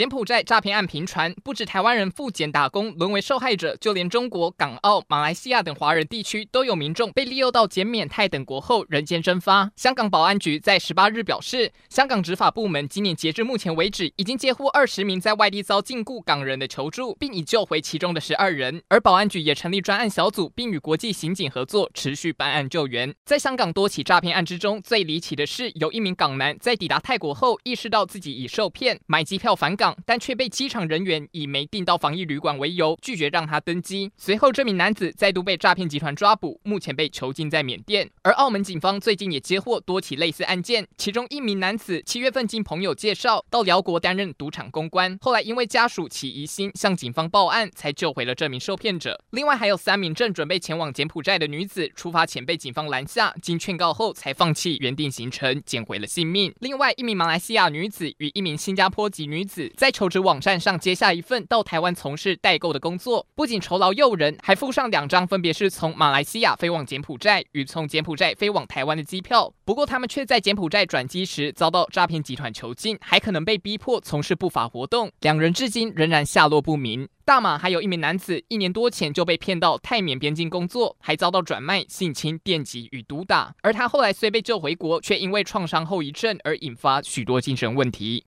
柬埔寨诈骗案频传，不止台湾人赴柬打工沦为受害者，就连中国、港澳、马来西亚等华人地区都有民众被利诱到柬缅泰等国后人间蒸发。香港保安局在十八日表示，香港执法部门今年截至目前为止，已经接获二十名在外地遭禁锢港人的求助，并已救回其中的十二人。而保安局也成立专案小组，并与国际刑警合作，持续办案救援。在香港多起诈骗案之中，最离奇的是有一名港男在抵达泰国后，意识到自己已受骗，买机票返港。但却被机场人员以没订到防疫旅馆为由拒绝让他登机。随后，这名男子再度被诈骗集团抓捕，目前被囚禁在缅甸。而澳门警方最近也接获多起类似案件，其中一名男子七月份经朋友介绍到寮国担任赌场公关，后来因为家属起疑心向警方报案，才救回了这名受骗者。另外还有三名正准备前往柬埔寨的女子，出发前被警方拦下，经劝告后才放弃原定行程，捡回了性命。另外一名马来西亚女子与一名新加坡籍女子在求职网站上接下一份到台湾从事代购的工作，不仅酬劳诱人，还附上两张分别是从马来西亚飞往柬埔寨与从柬埔寨飞往台湾的机票。不过他们却在柬埔寨转机时遭到诈骗集团囚禁，还可能被逼迫从事不法活动。两人至今仍然下落不明。大马还有一名男子，一年多前就被骗到泰缅边境工作，还遭到转卖、性侵、电击与毒打。而他后来虽被救回国，却因为创伤后遗症而引发许多精神问题。